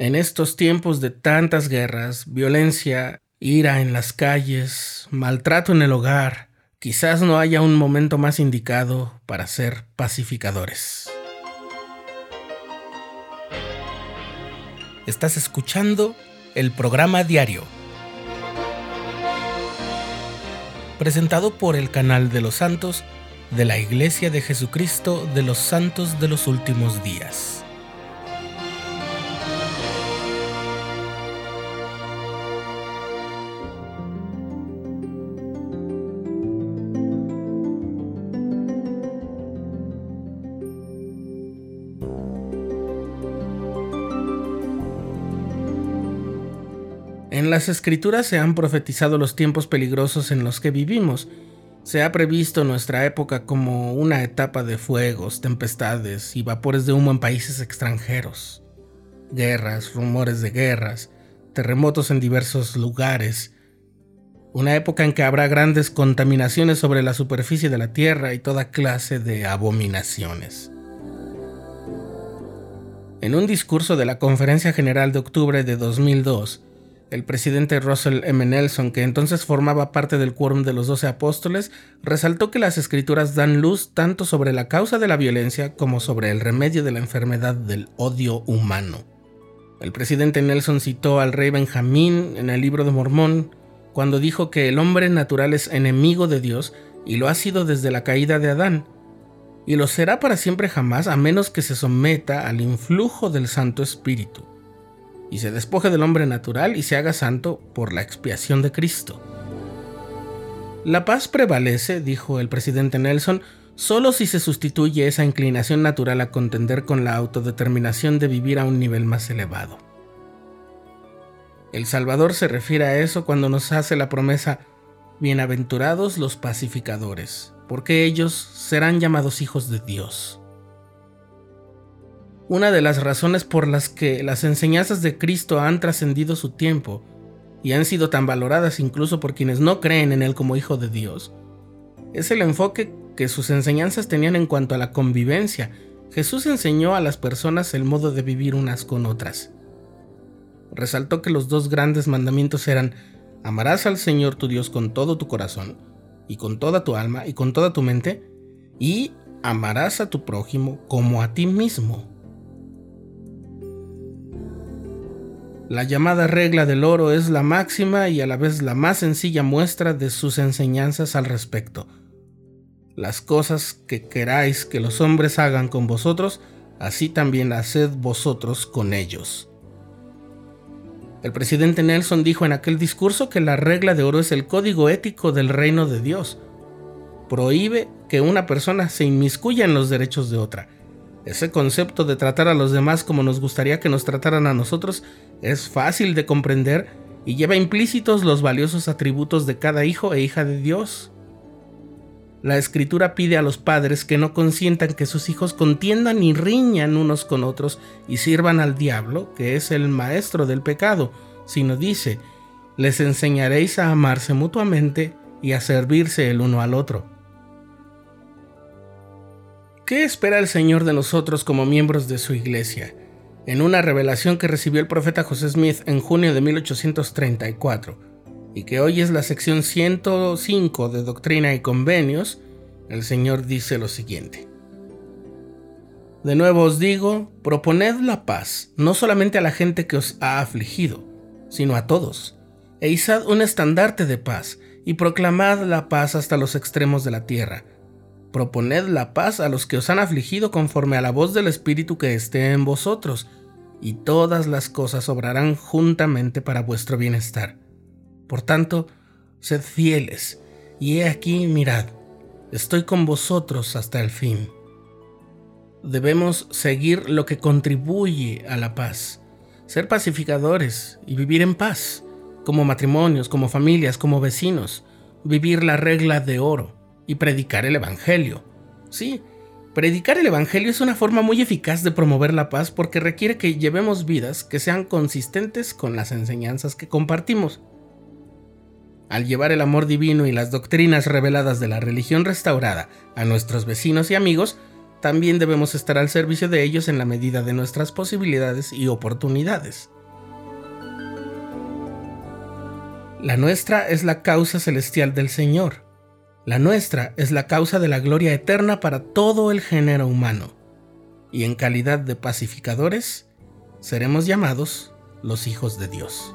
En estos tiempos de tantas guerras, violencia, ira en las calles, maltrato en el hogar, quizás no haya un momento más indicado para ser pacificadores. Estás escuchando el programa diario, presentado por el canal de los santos de la Iglesia de Jesucristo de los Santos de los Últimos Días. En las escrituras se han profetizado los tiempos peligrosos en los que vivimos. Se ha previsto nuestra época como una etapa de fuegos, tempestades y vapores de humo en países extranjeros. Guerras, rumores de guerras, terremotos en diversos lugares. Una época en que habrá grandes contaminaciones sobre la superficie de la Tierra y toda clase de abominaciones. En un discurso de la Conferencia General de octubre de 2002, el presidente Russell M. Nelson, que entonces formaba parte del quórum de los doce apóstoles, resaltó que las escrituras dan luz tanto sobre la causa de la violencia como sobre el remedio de la enfermedad del odio humano. El presidente Nelson citó al rey Benjamín en el libro de Mormón cuando dijo que el hombre natural es enemigo de Dios y lo ha sido desde la caída de Adán, y lo será para siempre jamás a menos que se someta al influjo del Santo Espíritu y se despoje del hombre natural y se haga santo por la expiación de Cristo. La paz prevalece, dijo el presidente Nelson, solo si se sustituye esa inclinación natural a contender con la autodeterminación de vivir a un nivel más elevado. El Salvador se refiere a eso cuando nos hace la promesa, Bienaventurados los pacificadores, porque ellos serán llamados hijos de Dios. Una de las razones por las que las enseñanzas de Cristo han trascendido su tiempo y han sido tan valoradas incluso por quienes no creen en Él como Hijo de Dios, es el enfoque que sus enseñanzas tenían en cuanto a la convivencia. Jesús enseñó a las personas el modo de vivir unas con otras. Resaltó que los dos grandes mandamientos eran amarás al Señor tu Dios con todo tu corazón y con toda tu alma y con toda tu mente y amarás a tu prójimo como a ti mismo. La llamada regla del oro es la máxima y a la vez la más sencilla muestra de sus enseñanzas al respecto. Las cosas que queráis que los hombres hagan con vosotros, así también haced vosotros con ellos. El presidente Nelson dijo en aquel discurso que la regla de oro es el código ético del reino de Dios. Prohíbe que una persona se inmiscuya en los derechos de otra ese concepto de tratar a los demás como nos gustaría que nos trataran a nosotros es fácil de comprender y lleva implícitos los valiosos atributos de cada hijo e hija de Dios. La escritura pide a los padres que no consientan que sus hijos contiendan y riñan unos con otros y sirvan al diablo, que es el maestro del pecado, sino dice, les enseñaréis a amarse mutuamente y a servirse el uno al otro. ¿Qué espera el Señor de nosotros como miembros de su iglesia? En una revelación que recibió el profeta José Smith en junio de 1834 y que hoy es la sección 105 de Doctrina y Convenios, el Señor dice lo siguiente. De nuevo os digo, proponed la paz, no solamente a la gente que os ha afligido, sino a todos, e izad un estandarte de paz, y proclamad la paz hasta los extremos de la tierra Proponed la paz a los que os han afligido conforme a la voz del Espíritu que esté en vosotros, y todas las cosas obrarán juntamente para vuestro bienestar. Por tanto, sed fieles, y he aquí, mirad, estoy con vosotros hasta el fin. Debemos seguir lo que contribuye a la paz, ser pacificadores y vivir en paz, como matrimonios, como familias, como vecinos, vivir la regla de oro y predicar el Evangelio. Sí, predicar el Evangelio es una forma muy eficaz de promover la paz porque requiere que llevemos vidas que sean consistentes con las enseñanzas que compartimos. Al llevar el amor divino y las doctrinas reveladas de la religión restaurada a nuestros vecinos y amigos, también debemos estar al servicio de ellos en la medida de nuestras posibilidades y oportunidades. La nuestra es la causa celestial del Señor. La nuestra es la causa de la gloria eterna para todo el género humano, y en calidad de pacificadores seremos llamados los hijos de Dios.